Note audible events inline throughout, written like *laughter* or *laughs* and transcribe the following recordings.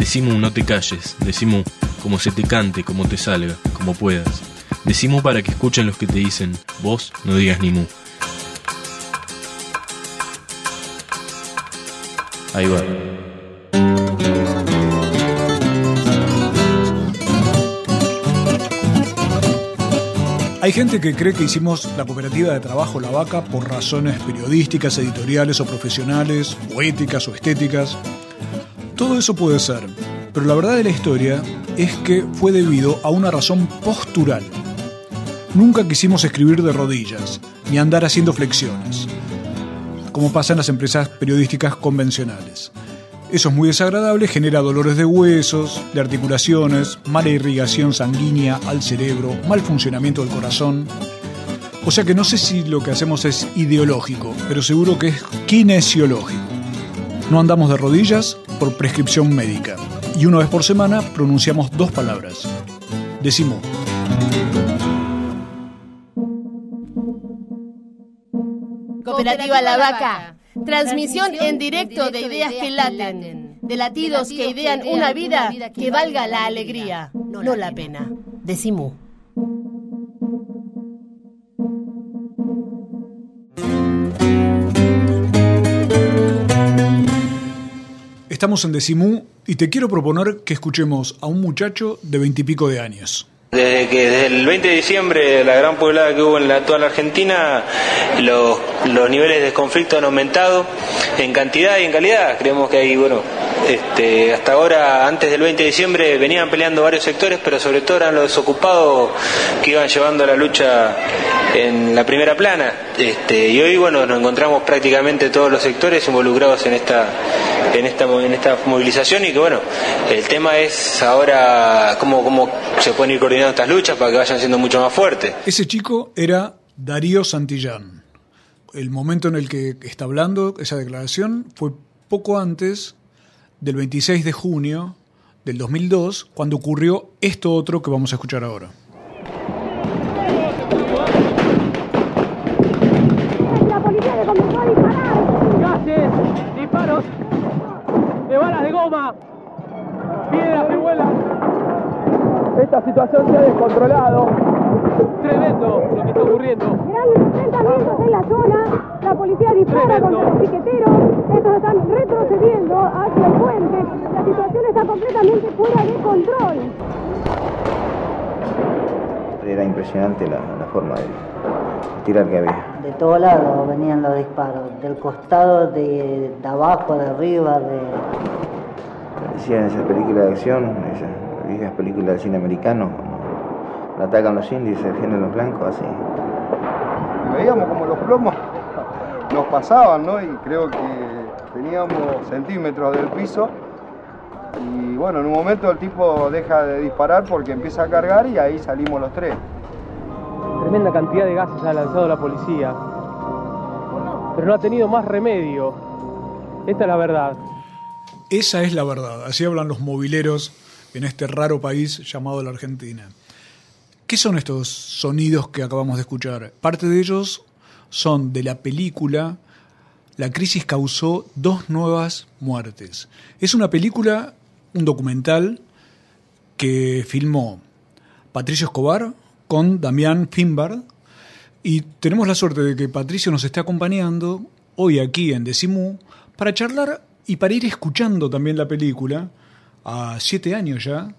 Decimu, no te calles. Decimu, como se te cante, como te salga, como puedas. Decimu para que escuchen los que te dicen, vos no digas ni mu. Ahí va. Hay gente que cree que hicimos la cooperativa de trabajo La Vaca por razones periodísticas, editoriales o profesionales, o éticas o estéticas. Todo eso puede ser, pero la verdad de la historia es que fue debido a una razón postural. Nunca quisimos escribir de rodillas, ni andar haciendo flexiones, como pasa en las empresas periodísticas convencionales. Eso es muy desagradable, genera dolores de huesos, de articulaciones, mala irrigación sanguínea al cerebro, mal funcionamiento del corazón. O sea que no sé si lo que hacemos es ideológico, pero seguro que es kinesiológico. No andamos de rodillas por prescripción médica. Y una vez por semana pronunciamos dos palabras. Decimos. Cooperativa La Vaca. Transmisión en directo de ideas que laten, de latidos que idean una vida que valga la alegría, no la pena. Decimú. Estamos en Decimú y te quiero proponer que escuchemos a un muchacho de veintipico de años. Desde el 20 de diciembre, la gran poblada que hubo en la, toda la Argentina, los, los niveles de conflicto han aumentado en cantidad y en calidad. Creemos que hay, bueno, este, hasta ahora, antes del 20 de diciembre, venían peleando varios sectores, pero sobre todo eran los desocupados que iban llevando la lucha en la primera plana. Este, y hoy, bueno, nos encontramos prácticamente todos los sectores involucrados en esta, en esta, en esta movilización y que, bueno, el tema es ahora cómo, cómo se pueden ir coordinando estas luchas para que vayan siendo mucho más fuertes. Ese chico era Darío Santillán. El momento en el que está hablando esa declaración fue poco antes del 26 de junio del 2002, cuando ocurrió esto otro que vamos a escuchar ahora. Balas de goma, piedras que vuelan. Esta situación se ha descontrolado. Tremendo lo que está ocurriendo. Grandes enfrentamientos en la zona. La policía dispara Tremendo. contra los piqueteros. Estos están retrocediendo hacia el puente. La situación está completamente fuera de control. Era impresionante la, la forma de tirar que había. De todos lados venían los disparos, del costado, de, de abajo, de arriba, de... Decían esas películas de acción, esas viejas películas del cine americano, cuando atacan los indios y se defienden los blancos, así. y veíamos como los plomos nos pasaban, ¿no? Y creo que teníamos centímetros del piso. Y bueno, en un momento el tipo deja de disparar porque empieza a cargar y ahí salimos los tres. Tremenda cantidad de gases ha lanzado la policía. Pero no ha tenido más remedio. Esta es la verdad. Esa es la verdad. Así hablan los mobileros en este raro país llamado la Argentina. ¿Qué son estos sonidos que acabamos de escuchar? Parte de ellos son de la película La crisis causó dos nuevas muertes. Es una película, un documental que filmó Patricio Escobar con Damián Finbard y tenemos la suerte de que Patricio nos esté acompañando hoy aquí en Decimú para charlar y para ir escuchando también la película a siete años ya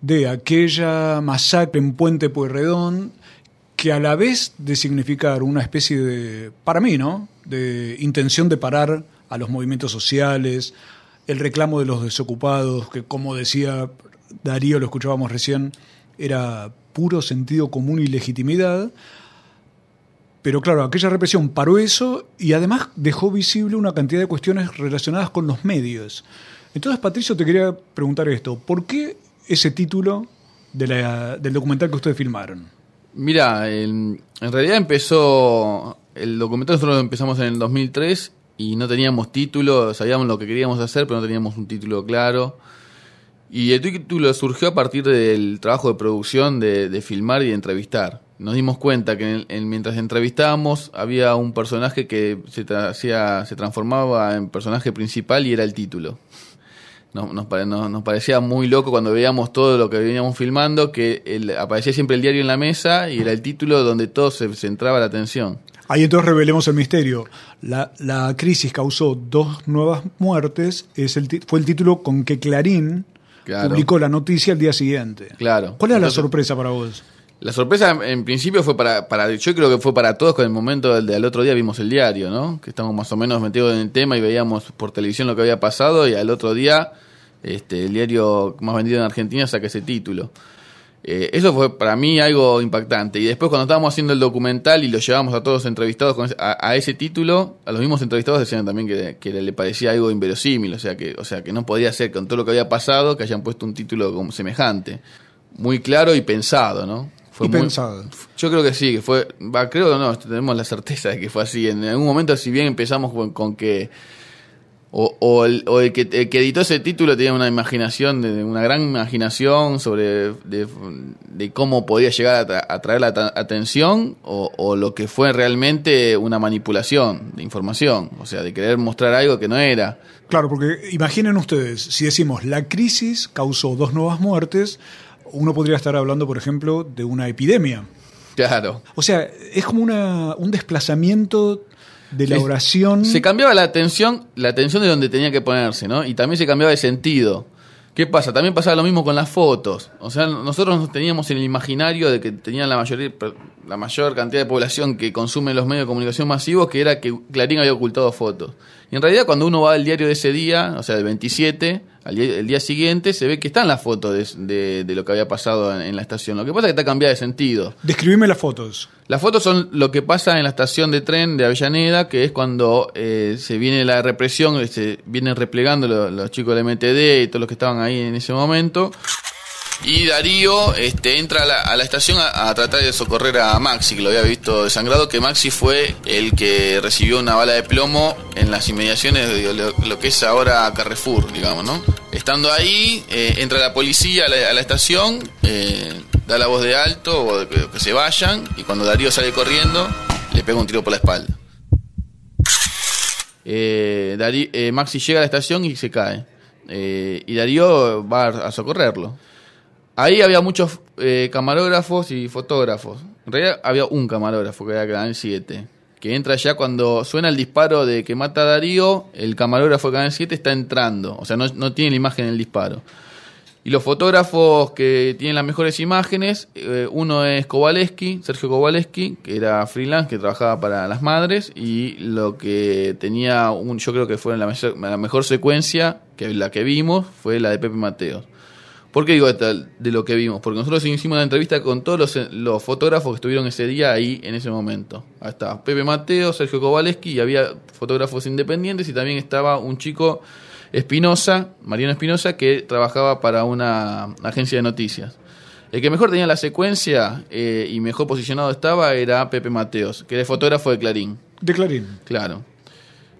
de aquella masacre en Puente Pueyrredón que a la vez de significar una especie de, para mí, ¿no? De intención de parar a los movimientos sociales, el reclamo de los desocupados, que como decía Darío, lo escuchábamos recién, era puro sentido común y legitimidad. Pero claro, aquella represión paró eso y además dejó visible una cantidad de cuestiones relacionadas con los medios. Entonces, Patricio, te quería preguntar esto. ¿Por qué ese título del documental que ustedes filmaron? Mira, en, en realidad empezó. El documental nosotros lo empezamos en el 2003 y no teníamos título, sabíamos lo que queríamos hacer, pero no teníamos un título claro. Y el título surgió a partir del trabajo de producción de, de filmar y de entrevistar. Nos dimos cuenta que en- en- mientras entrevistábamos había un personaje que se, tra- hacía- se transformaba en personaje principal y era el título. Nos- nos parecía muy loco cuando veíamos todo lo que veníamos filmando, que el- aparecía siempre el diario en la mesa y era el título donde todo se centraba la atención. Ahí entonces revelemos el misterio. La, la crisis causó dos nuevas muertes, es el fue el título con que Clarín Claro. publicó la noticia el día siguiente. Claro. ¿Cuál era la sorpresa para vos? La sorpresa en- en principio fue para, para, yo creo que fue para todos con el momento del, del otro día vimos el diario, ¿no? Que estamos más o menos metidos en el tema y veíamos por televisión lo que había pasado y al otro día este, el diario más vendido en Argentina saca ese título. Eh, eso fue para mí algo impactante. Y después cuando estábamos haciendo el documental y lo llevamos a todos entrevistados con ese- a, a ese título, a los mismos entrevistados decían también que, que le parecía algo inverosímil, o sea que, o sea que no podía ser con todo lo que había pasado que hayan puesto un título como semejante. Muy claro y pensado, ¿no? Fue y muy- pensado. yo creo que sí, que fue, va, creo que no, tenemos la certeza de que fue así. En algún momento, si bien empezamos con, con que, o, o el, o el que, el que editó ese título tenía una imaginación, de, una gran imaginación sobre de, de cómo podía llegar a tra- atraer la ta- atención, o, o lo que fue realmente una manipulación de información, o sea, de querer mostrar algo que no era. Claro, porque imaginen ustedes, si decimos la crisis causó dos nuevas muertes, uno podría estar hablando, por ejemplo, de una epidemia. Claro. O sea, es como una, un desplazamiento de la oración. Se cambiaba la atención, la atención de donde tenía que ponerse, ¿no? Y también se cambiaba de sentido. ¿Qué pasa? También pasaba lo mismo con las fotos. O sea, nosotros nos teníamos en el imaginario de que tenían la mayoría, la mayor cantidad de población que consume los medios de comunicación masivos, que era que Clarín había ocultado fotos. Y en realidad cuando uno va al diario de ese día, o sea, del 27, al día, el día siguiente, se ve que están las fotos de, de- de lo que había pasado en, en la estación. Lo que pasa es que está cambiada de sentido. Describime las fotos. Las fotos son lo que pasa en la estación de tren de Avellaneda, que es cuando eh, se viene la represión, se vienen replegando lo- los, chicos del MTD y todos los que estaban ahí en ese momento. Y Darío este, entra a la, estación a, tratar de socorrer a Maxi, que lo había visto desangrado, que Maxi fue el que recibió una bala de plomo en las inmediaciones de lo, que es ahora Carrefour, digamos, ¿no? Estando ahí, eh, entra la policía a la, estación, eh, da la voz de alto o de que, se vayan, y cuando Darío sale corriendo, le pega un tiro por la espalda. Eh, Maxi llega a la estación y se cae. Y Darío va a socorrerlo. Ahí había muchos eh, camarógrafos y fotógrafos. En realidad había un camarógrafo que era Canal 7. Que entra ya cuando suena el disparo de que mata a Darío, el camarógrafo de Canal 7 está entrando. O sea, no, no tiene la imagen del disparo. Y los fotógrafos que tienen las mejores imágenes, eh, uno es Kowaleski, Sergio Kowaleski, que era freelance, que trabajaba para las madres, y lo que tenía, un, yo creo que fue la, mejor- la mejor secuencia, que la que vimos, fue la de Pepe Mateos. ¿Por qué digo de lo que vimos? Porque nosotros hicimos una entrevista con todos los, los fotógrafos que estuvieron ese día ahí, en ese momento. Ahí estaba Pepe Mateo, Sergio Kowaleski, y había fotógrafos independientes, y también estaba un chico Espinosa, Mariano Espinosa, que trabajaba para una agencia de noticias. El que mejor tenía la secuencia eh, y mejor posicionado estaba era Pepe Mateos, que era fotógrafo de Clarín. De Clarín. Claro.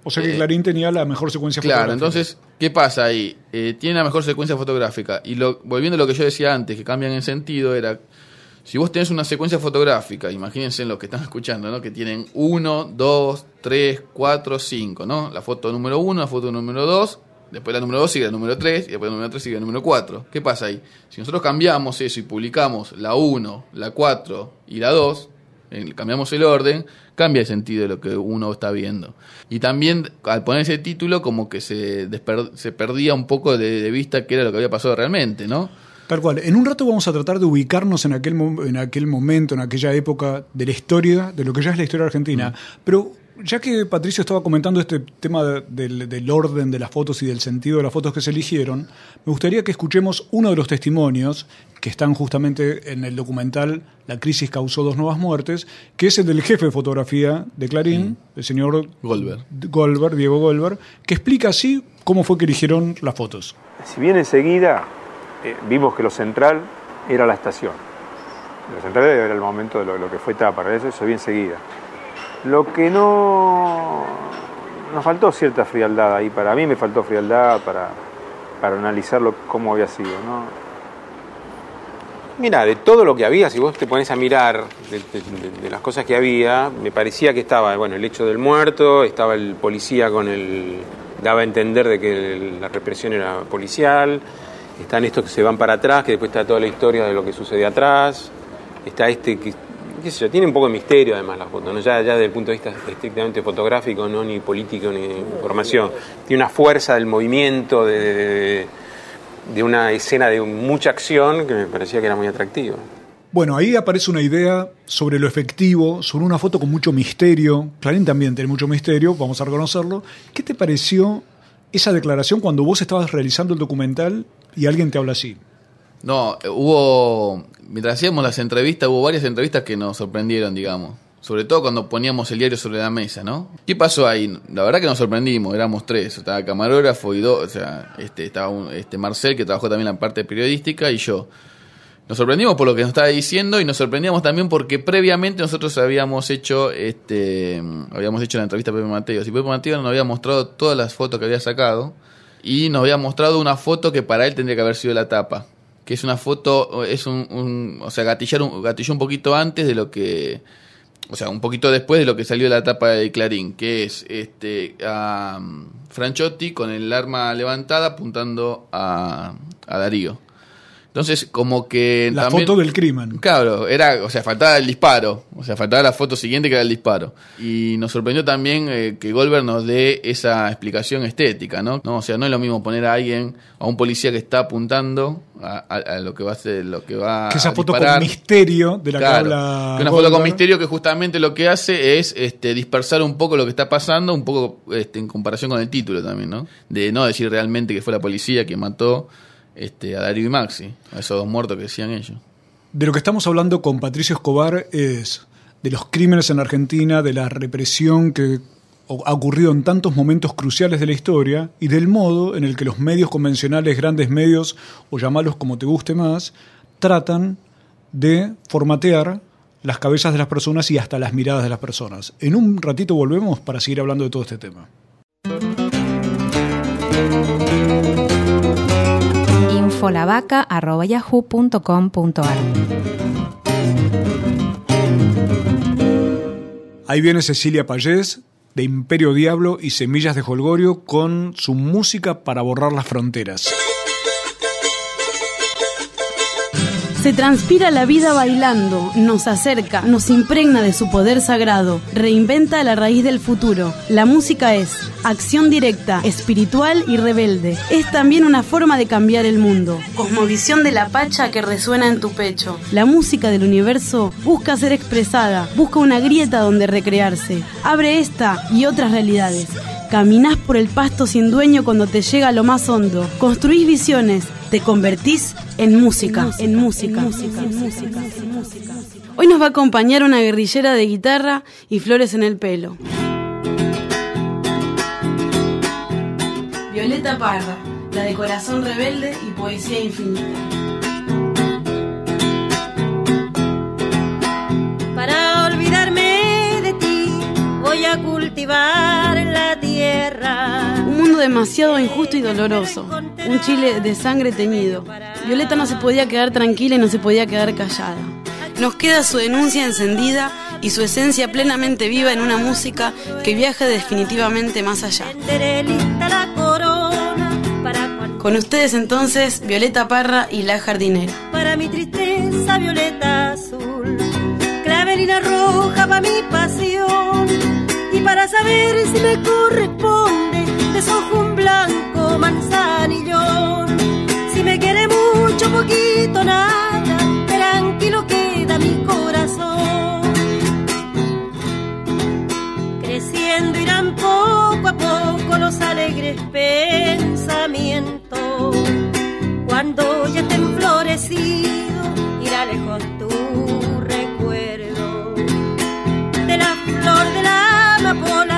O sea que Eh, Clarín tenía la mejor secuencia Claro, fotográfica. entonces, ¿qué pasa ahí? Eh, tiene la mejor secuencia fotográfica. Y lo, volviendo a lo que yo decía antes, que cambian en sentido, era. Si vos tenés una secuencia fotográfica, imagínense lo que están escuchando, ¿no? Que tienen 1, 2, 3, 4, 5, ¿no? La foto número 1, la foto número 2, después la número 2 sigue la número 3, y después la número 3 sigue la número 4. ¿Qué pasa ahí? Si nosotros cambiamos eso y publicamos la 1, la 4 y la 2, eh, cambiamos el orden, cambia el sentido de lo que uno está viendo. Y también al poner ese título como que se, se perdía un poco de, de vista qué era lo que había pasado realmente, ¿no? Tal cual. En un rato vamos a tratar de ubicarnos en aquel, en aquel momento, en aquella época de la historia, de lo que ya es la historia argentina. Pero ya que Patricio estaba comentando este tema de- del, del orden de las fotos y del sentido de las fotos que se eligieron, me gustaría que escuchemos uno de los testimonios que están justamente en el documental La crisis causó dos nuevas muertes, que es el del jefe de fotografía de Clarín, el señor Goldberg. Goldberg, Diego Goldberg, que explica así cómo fue que eligieron las fotos. Si bien enseguida eh, vimos que lo central era la estación. Lo central era el momento de lo, lo que fue etapa, eso se vi enseguida. Lo que no nos faltó cierta frialdad ahí, para mí me faltó frialdad para, para analizarlo cómo había sido. ¿no? Mira, de todo lo que había, si vos te pones a mirar de, las cosas que había, me parecía que estaba, bueno, el hecho del muerto, estaba el policía con el... daba a entender de que la represión era policial, están estos que se van para atrás, que después está toda la historia de lo que sucede atrás, está este que, tiene un poco de misterio además la foto, ¿no? ya, ya desde el punto de vista estrictamente fotográfico, no ni político ni información, tiene una fuerza del movimiento, de de una escena de mucha acción que me parecía que era muy atractiva. Bueno, ahí aparece una idea sobre lo efectivo, sobre una foto con mucho misterio. Clarín también tiene mucho misterio, vamos a reconocerlo. ¿Qué te pareció esa declaración cuando vos estabas realizando el documental y alguien te habla así? No, eh, hubo. Mientras hacíamos las entrevistas, hubo varias entrevistas que nos sorprendieron, digamos. Sobre todo cuando poníamos el diario sobre la mesa, ¿no? ¿Qué pasó ahí? La verdad que nos sorprendimos, éramos tres. Estaba camarógrafo y dos, o sea, este, estaba un- este Marcel, que trabajó también la parte periodística, y yo. Nos sorprendimos por lo que nos estaba diciendo y nos sorprendíamos también porque previamente nosotros habíamos hecho este habíamos hecho la entrevista a Pepe Mateos y Pepe Mateos nos había mostrado todas las fotos que había sacado y nos había mostrado una foto que para él tendría que haber sido la tapa, que es una foto es un, o sea, gatillar un, gatilló un poquito antes de lo que o sea, un poquito después de lo que salió la tapa de Clarín, que es este a um, Franchotti con el arma levantada apuntando a Darío. Entonces, como que La también- foto del crimen. Claro, era, o sea, faltaba el disparo, o sea, faltaba la foto siguiente que era el disparo. Y nos sorprendió también eh, que Goldberg nos dé esa explicación estética, ¿no? ¿no? O sea, no es lo mismo poner a alguien, a un policía que está apuntando a, a- a lo que va a hacer, lo que va Que esa a foto disparar. con misterio de la Claro, que habla. que una foto con misterio que justamente lo que hace es este, dispersar un poco lo que está pasando, un poco este, en comparación con el título también, ¿no? De no decir realmente que fue la policía que mató este, a Darío y Maxi, a esos dos muertos que decían ellos. De lo que estamos hablando con Patricio Escobar es de los crímenes en Argentina, de la represión que ha ocurrido en tantos momentos cruciales de la historia y del modo en el que los medios convencionales, grandes medios o llamarlos como te guste más, tratan de formatear las cabezas de las personas y hasta las miradas de las personas. En un ratito volvemos para seguir hablando de todo este tema. infolavaca.yahoo.com.ar Ahí viene Cecilia Payés de Imperio Diablo y Semillas de Holgorio con su música para borrar las fronteras. Se transpira la vida bailando, nos acerca, nos impregna de su poder sagrado, reinventa la raíz del futuro. La música es acción directa, espiritual y rebelde. Es también una forma de cambiar el mundo. Cosmovisión de la pacha que resuena en tu pecho. La música del universo busca ser expresada, busca una grieta donde recrearse. Abre esta y otras realidades. Caminás por el pasto sin dueño cuando te llega lo más hondo. Construís visiones, te convertís en música, en música, en música. Hoy nos va a acompañar una guerrillera de guitarra y flores en el pelo. Violeta Parra, la de corazón rebelde y poesía infinita. Para olvidarme de ti, voy a cultivar la tierra. Un mundo demasiado injusto y doloroso. Un Chile de sangre teñido. Violeta no se podía quedar tranquila y no se podía quedar callada. Nos queda su denuncia encendida y su esencia plenamente viva en una música que viaja definitivamente más allá. Con ustedes entonces, Violeta Parra y La Jardinera. para mi tristeza violeta azul, clavelina roja para mi pasión saber si me corresponde desojo un blanco manzanillón. Si me quiere mucho, poquito, nada, tranquilo queda mi corazón. Creciendo irán poco a poco los alegres pensamientos. Cuando ya estén florecidos, irá lejos tu recuerdo. De la flor de la amapola seré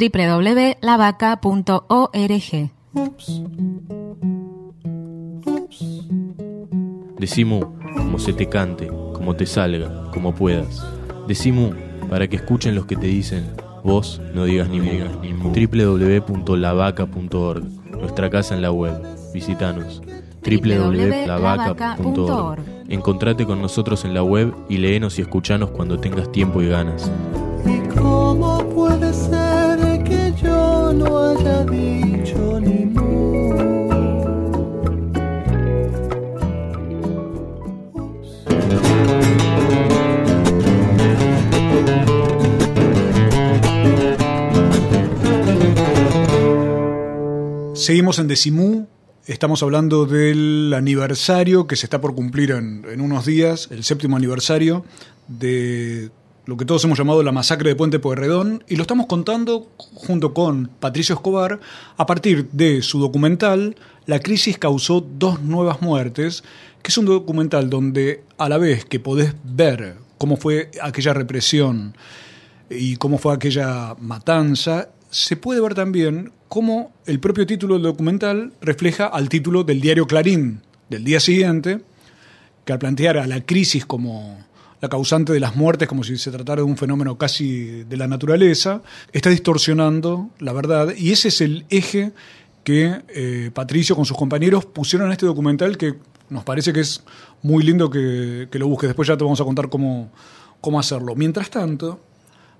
www.lavaca.org. Decimu, como se te cante, como te salga, como puedas. Decimu, para que escuchen los que te dicen, vos no digas ni mu. www.lavaca.org, nuestra casa en la web. Visítanos www.lavaca.org. Encontrate con nosotros en la web y léenos y escuchanos cuando tengas tiempo y ganas. ¿Y cómo puede ser no haya dicho ni? Seguimos en Decimú. Estamos hablando del aniversario que se está por cumplir en, en unos días, el séptimo aniversario de lo que todos hemos llamado la masacre de Puente Pueyrredón, y lo estamos contando junto con Patricio Escobar a partir de su documental La crisis causó dos nuevas muertes, que es un documental donde a la vez que podés ver cómo fue aquella represión y cómo fue aquella matanza, se puede ver también cómo el propio título del documental refleja al título del diario Clarín del día siguiente, que al plantear a la crisis como la causante de las muertes, como si se tratara de un fenómeno casi de la naturaleza, está distorsionando la verdad. Y ese es el eje que eh, Patricio con sus compañeros pusieron en este documental que nos parece que es muy lindo que, lo busques. Después ya te vamos a contar cómo, cómo hacerlo. Mientras tanto,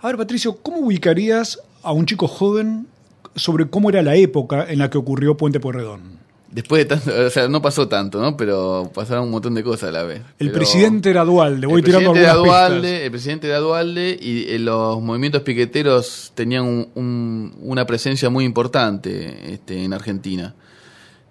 a ver, Patricio, ¿cómo ubicarías a un chico joven sobre cómo era la época en la que ocurrió Puente Pueyrredón? Después de tanto, o sea, no pasó tanto, ¿no? Pero pasaron un montón de cosas a la vez. El Pero presidente era Dualde, voy el tirando presidente era algunas Dualde, pistas. El presidente era Dualde y eh, los movimientos piqueteros tenían un- un- una presencia muy importante este, en Argentina.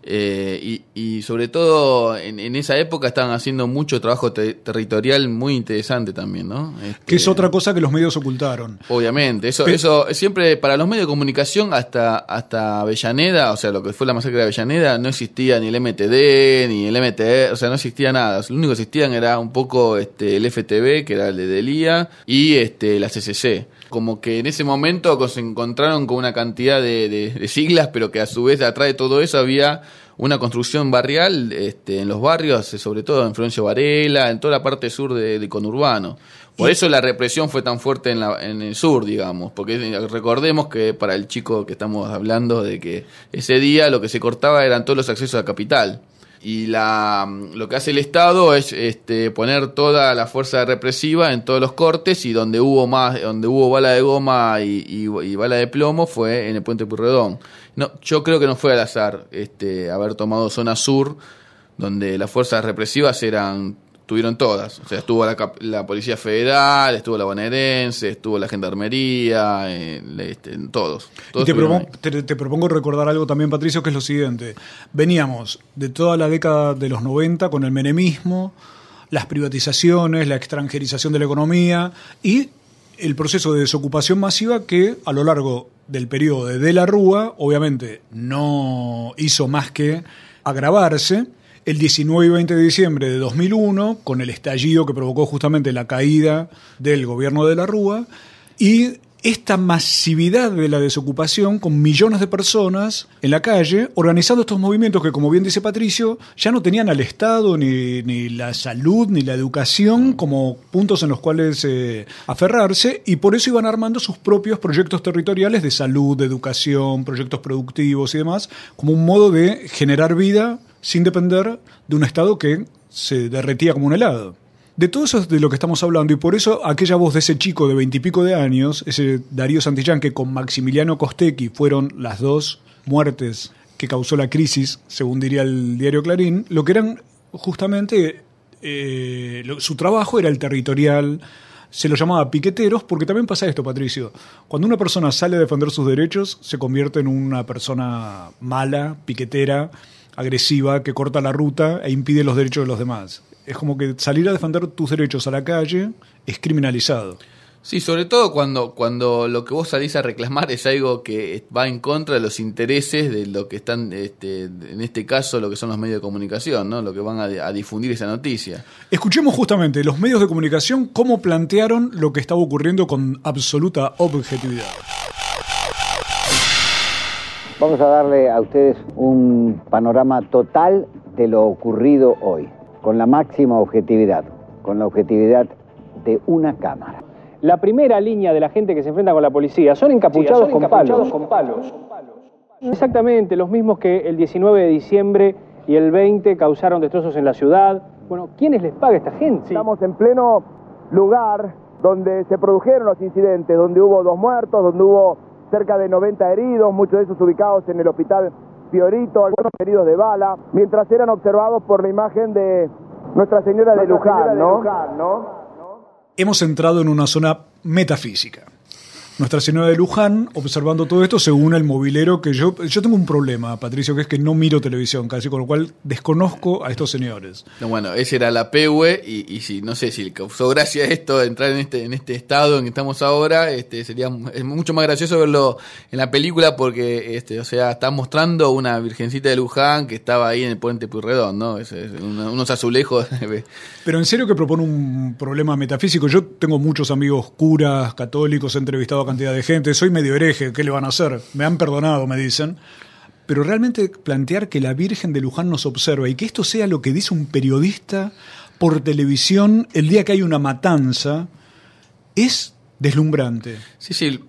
Eh, y, y sobre todo en, en esa época estaban haciendo mucho trabajo te- territorial muy interesante también, ¿no? Este, Que es otra cosa que los medios ocultaron. Obviamente, eso, eso siempre para los medios de comunicación hasta, hasta Avellaneda, o sea, lo que fue la masacre de Avellaneda, no existía ni el MTD, ni el MTE, o sea, no existía nada. Lo único que existían era un poco este, el FTV, que era el de Delía, y este, la CCC. Como que en ese momento se encontraron con una cantidad de, de- de siglas, pero que a su vez atrás de todo eso había una construcción barrial este, en los barrios, eh, sobre todo en Florencio Varela, en toda la parte sur de, de conurbano. Por eso la represión fue tan fuerte en, la- en el sur, digamos, porque recordemos que para el chico que estamos hablando de que ese día lo que se cortaba eran todos los accesos a capital. Y la, lo que hace el Estado es este, poner toda la fuerza represiva en todos los cortes y donde hubo más, donde hubo bala de goma y bala de plomo fue en el puente Purredón. No, yo creo que no fue al azar este, haber tomado zona sur, donde las fuerzas represivas eran tuvieron todas. O sea, estuvo la, la Policía Federal, estuvo la bonaerense, estuvo la Gendarmería, eh, este, todos. Y todos te, estuvieron propongo, te, te propongo recordar algo también, Patricio, que es lo siguiente. Veníamos de toda la década de los 90 con el menemismo, las privatizaciones, la extranjerización de la economía y el proceso de desocupación masiva que a lo largo del periodo de De la Rúa, obviamente, no hizo más que agravarse. El 19 y 20 de diciembre de 2001, con el estallido que provocó justamente la caída del gobierno de la Rúa, y esta masividad de la desocupación con millones de personas en la calle organizando estos movimientos que, como bien dice Patricio, ya no tenían al Estado ni, ni la salud ni la educación como puntos en los cuales eh, aferrarse y por eso iban armando sus propios proyectos territoriales de salud, de educación, proyectos productivos y demás, como un modo de generar vida sin depender de un Estado que se derretía como un helado. De todo eso es de lo que estamos hablando y por eso aquella voz de ese chico de veintipico de años, ese Darío Santillán que con Maximiliano Costecchi fueron las dos muertes que causó la crisis, según diría el diario Clarín, lo que eran justamente eh, su trabajo era el territorial, se lo llamaba piqueteros, porque también pasa esto, Patricio. Cuando una persona sale a defender sus derechos, se convierte en una persona mala, piquetera, agresiva, que corta la ruta e impide los derechos de los demás. Es como que salir a defender tus derechos a la calle es criminalizado. Sí, sobre todo cuando, cuando lo que vos salís a reclamar es algo que va en contra de los intereses de lo que están, este, en este caso, lo que son los medios de comunicación, ¿no? Lo que van a, a difundir esa noticia. Escuchemos justamente los medios de comunicación cómo plantearon lo que estaba ocurriendo con absoluta objetividad. Vamos a darle a ustedes un panorama total de lo ocurrido hoy, con la máxima objetividad, con la objetividad de una cámara. La primera línea de la gente que se enfrenta con la policía son encapuchados, Sí, son con, encapuchados palos. con palos. Exactamente, los mismos que el 19 de diciembre y el 20 causaron destrozos en la ciudad. Bueno, ¿quiénes les paga a esta gente? Estamos en pleno lugar donde se produjeron los incidentes, donde hubo dos muertos, donde hubo cerca de 90 heridos, muchos de esos ubicados en el hospital Fiorito, algunos heridos de bala, mientras eran observados por la imagen de Nuestra Señora de Luján, Señora de. Luján, ¿no? Hemos entrado en una zona metafísica. Nuestra Señora de Luján, observando todo esto, se une al movilero que yo... Yo tengo un problema, Patricio, que es que no miro televisión casi, con lo cual desconozco a estos señores. No, bueno, ese era la PUE y, y si no sé si le causó gracia esto entrar en este en este estado en que estamos ahora, este sería es mucho más gracioso verlo en la película porque este, o sea, está mostrando una virgencita de Luján que estaba ahí en el puente Puyredón, ¿no? Es- es una- unos azulejos. *laughs* Pero en serio que propone un problema metafísico. Yo tengo muchos amigos curas, católicos, he entrevistado a cantidad de gente. Soy medio hereje, ¿qué le van a hacer? Me han perdonado, me dicen. Pero realmente plantear que la Virgen de Luján nos observa y que esto sea lo que dice un periodista por televisión el día que hay una matanza es deslumbrante. Sí, sí,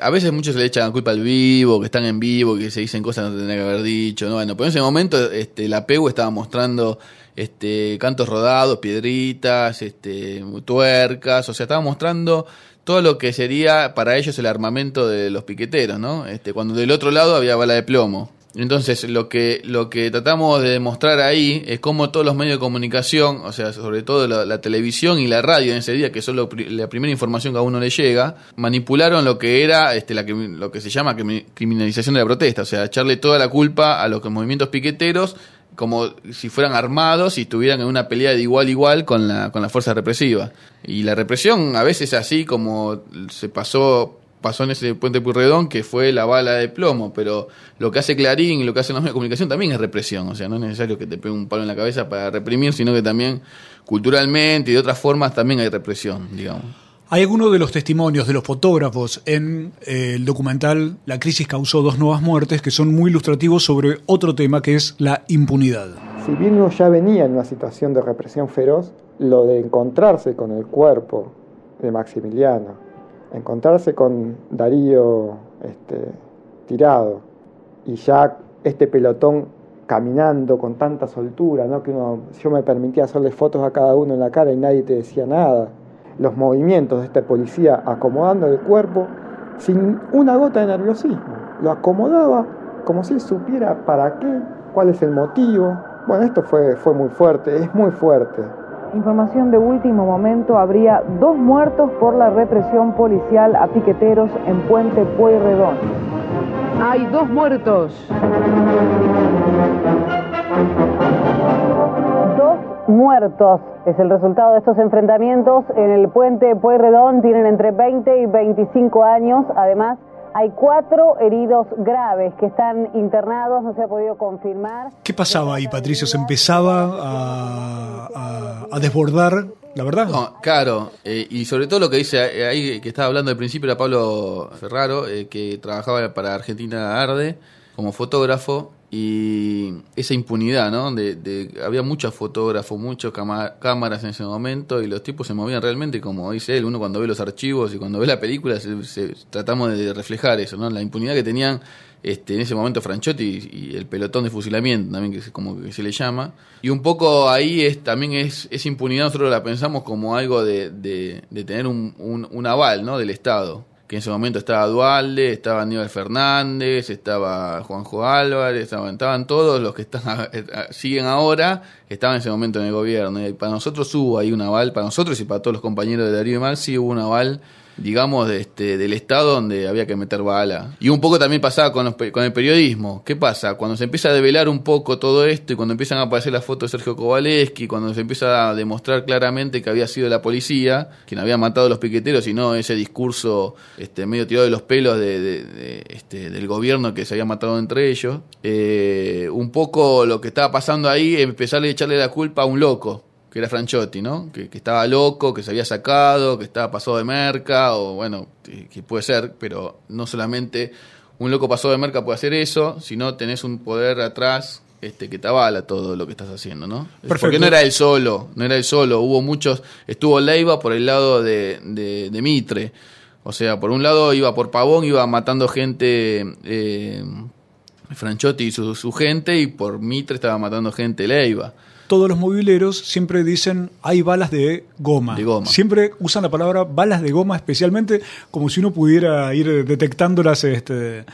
a veces muchos le echan la culpa al vivo, que están en vivo, que se dicen cosas que no tendrían que haber dicho, ¿no? Bueno, pero en ese momento este, la PEU estaba mostrando este, cantos rodados, piedritas, este, tuercas, o sea, estaba mostrando todo lo que sería para ellos el armamento de los piqueteros, ¿no? Este, cuando del otro lado había bala de plomo. Entonces, lo que, lo que tratamos de demostrar ahí es cómo todos los medios de comunicación, o sea, sobre todo la, televisión y la radio en ese día, que son lo la primera información que a uno le llega, manipularon lo que era este, la, lo que se llama crimi- criminalización de la protesta, o sea, echarle toda la culpa a los movimientos piqueteros como si fueran armados y estuvieran en una pelea de igual a igual con la, con la fuerza represiva. Y la represión a veces así como se pasó pasó en ese puente Purredón que fue la bala de plomo, pero lo que hace Clarín y lo que hacen los medios de comunicación también es represión, o sea, no es necesario que te pegue un palo en la cabeza para reprimir, sino que también culturalmente y de otras formas también hay represión, digamos. Hay algunos de los testimonios de los fotógrafos en eh, el documental La crisis causó dos nuevas muertes que son muy ilustrativos sobre otro tema que es la impunidad. Si bien uno ya venía en una situación de represión feroz, lo de encontrarse con el cuerpo de Maximiliano, encontrarse con Darío este, tirado y ya este pelotón caminando con tanta soltura, ¿no? que uno, yo me permitía hacerle fotos a cada uno en la cara y nadie te decía nada. Los movimientos de este policía acomodando el cuerpo sin una gota de nerviosismo. Lo acomodaba como si él supiera para qué, cuál es el motivo. Bueno, esto fue, fue muy fuerte, es muy fuerte. Información de último momento, habría dos muertos por la represión policial a piqueteros en Puente Pueyrredón. Hay dos muertos. Dos muertos es el resultado de estos enfrentamientos en el Puente Pueyrredón. Tienen entre 20 y 25 años. Además, hay cuatro heridos graves que están internados, no se ha podido confirmar. ¿Qué pasaba ahí, Patricio? ¿Se empezaba a, a- a desbordar la verdad? No, claro, eh, y sobre todo lo que dice eh, ahí, que estaba hablando al principio, era Pablo Ferraro, eh, que trabajaba para Argentina Arde como fotógrafo, y esa impunidad, ¿no? De, de- había muchos fotógrafos, muchas cámaras en ese momento, y los tipos se movían realmente, como dice él, uno cuando ve los archivos y cuando ve la película, se- se- tratamos de reflejar eso, ¿no? La impunidad que tenían este, en ese momento Franchotti y, el pelotón de fusilamiento también que es como que se le llama y un poco ahí es también es, es impunidad nosotros la pensamos como algo de, de- de tener un, un- un aval ¿no? del Estado que en ese momento estaba Dualde, estaba Aníbal Fernández, estaba Juanjo Álvarez, estaban, todos los que están, siguen ahora, estaban en ese momento en el gobierno. Y para nosotros hubo ahí un aval, para nosotros y para todos los compañeros de Darío y Marci hubo un aval digamos, de este, del Estado donde había que meter bala. Y un poco también pasaba con, los con el periodismo. ¿Qué pasa? Cuando se empieza a develar un poco todo esto y cuando empiezan a aparecer las fotos de Sergio Kowaleski, cuando se empieza a demostrar claramente que había sido la policía quien había matado a los piqueteros y no ese discurso este, medio tirado de los pelos de, este, del gobierno que se había matado entre ellos, eh, un poco lo que estaba pasando ahí, empezar a echarle la culpa a un loco que era Franchotti, ¿no? Que, que estaba loco, que se había sacado, que estaba pasado de merca, o bueno, que puede ser, pero no solamente un loco pasó de merca puede hacer eso, si no tenés un poder atrás este, que te avala todo lo que estás haciendo, ¿no? Perfecto. Porque no era él solo, no era él solo, hubo muchos, estuvo Leiva por el lado de, de, de Mitre, o sea, por un lado iba por Pavón, iba matando gente, eh, Franchotti y su, su gente, y por Mitre estaba matando gente Leiva. Todos los mobileros siempre dicen hay balas de goma. De goma. Siempre usan la palabra balas de goma, especialmente como si uno pudiera ir detectándolas. Este,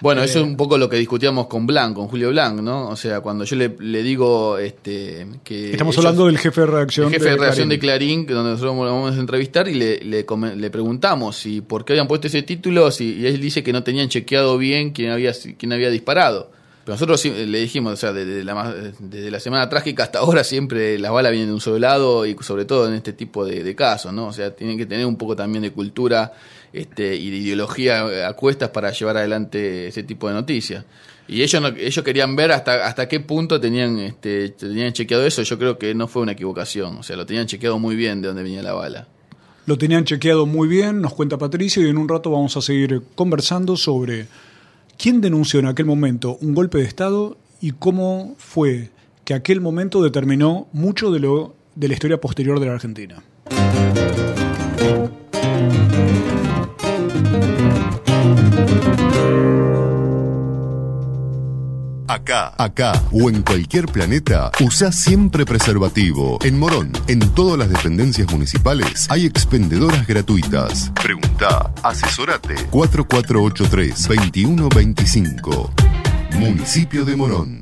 Bueno, Eh, eso es un poco lo que discutíamos con Blanc, con Julio Blanc, ¿no? O sea, cuando yo le, le digo este, que... Estamos ellos- hablando del jefe de redacción. el jefe de redacción de Clarín. Donde nosotros lo vamos a entrevistar, y le, le preguntamos si por qué habían puesto ese título, si, y él dice que no tenían chequeado bien quién había, quién había disparado. Pero nosotros le dijimos, o sea, desde la, desde la semana trágica hasta ahora siempre las balas vienen de un solo lado y sobre todo en este tipo de, de casos, ¿no? O sea, tienen que tener un poco también de cultura este, y de ideología a cuestas para llevar adelante ese tipo de noticias. Y ellos no- ellos querían ver hasta hasta qué punto tenían este tenían chequeado eso. Yo creo que no fue una equivocación. O sea, lo tenían chequeado muy bien de dónde venía la bala. Lo tenían chequeado muy bien, nos cuenta Patricio, y en un rato vamos a seguir conversando sobre quién denunció en aquel momento un golpe de Estado y cómo fue que aquel momento determinó mucho de lo de la historia posterior de la Argentina. Acá, acá o en cualquier planeta, usa siempre preservativo. En Morón, en todas las dependencias municipales, hay expendedoras gratuitas. Pregunta, asesorate. 4483-2125. Municipio de Morón.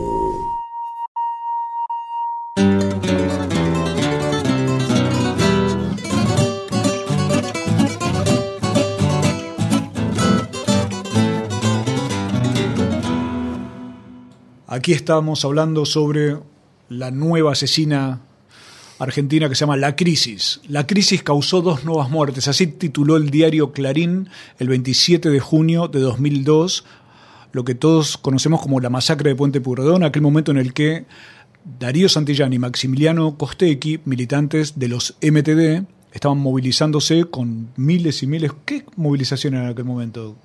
Aquí estamos hablando sobre la nueva asesina argentina que se llama La Crisis. La Crisis causó dos nuevas muertes, así tituló el diario Clarín el 27 de junio de 2002, lo que todos conocemos como la masacre de Puente Pueyrredón, aquel momento en el que Darío Santillán y Maximiliano Costecchi, militantes de los MTD, estaban movilizándose con miles y miles. ¿Qué movilización en aquel momento?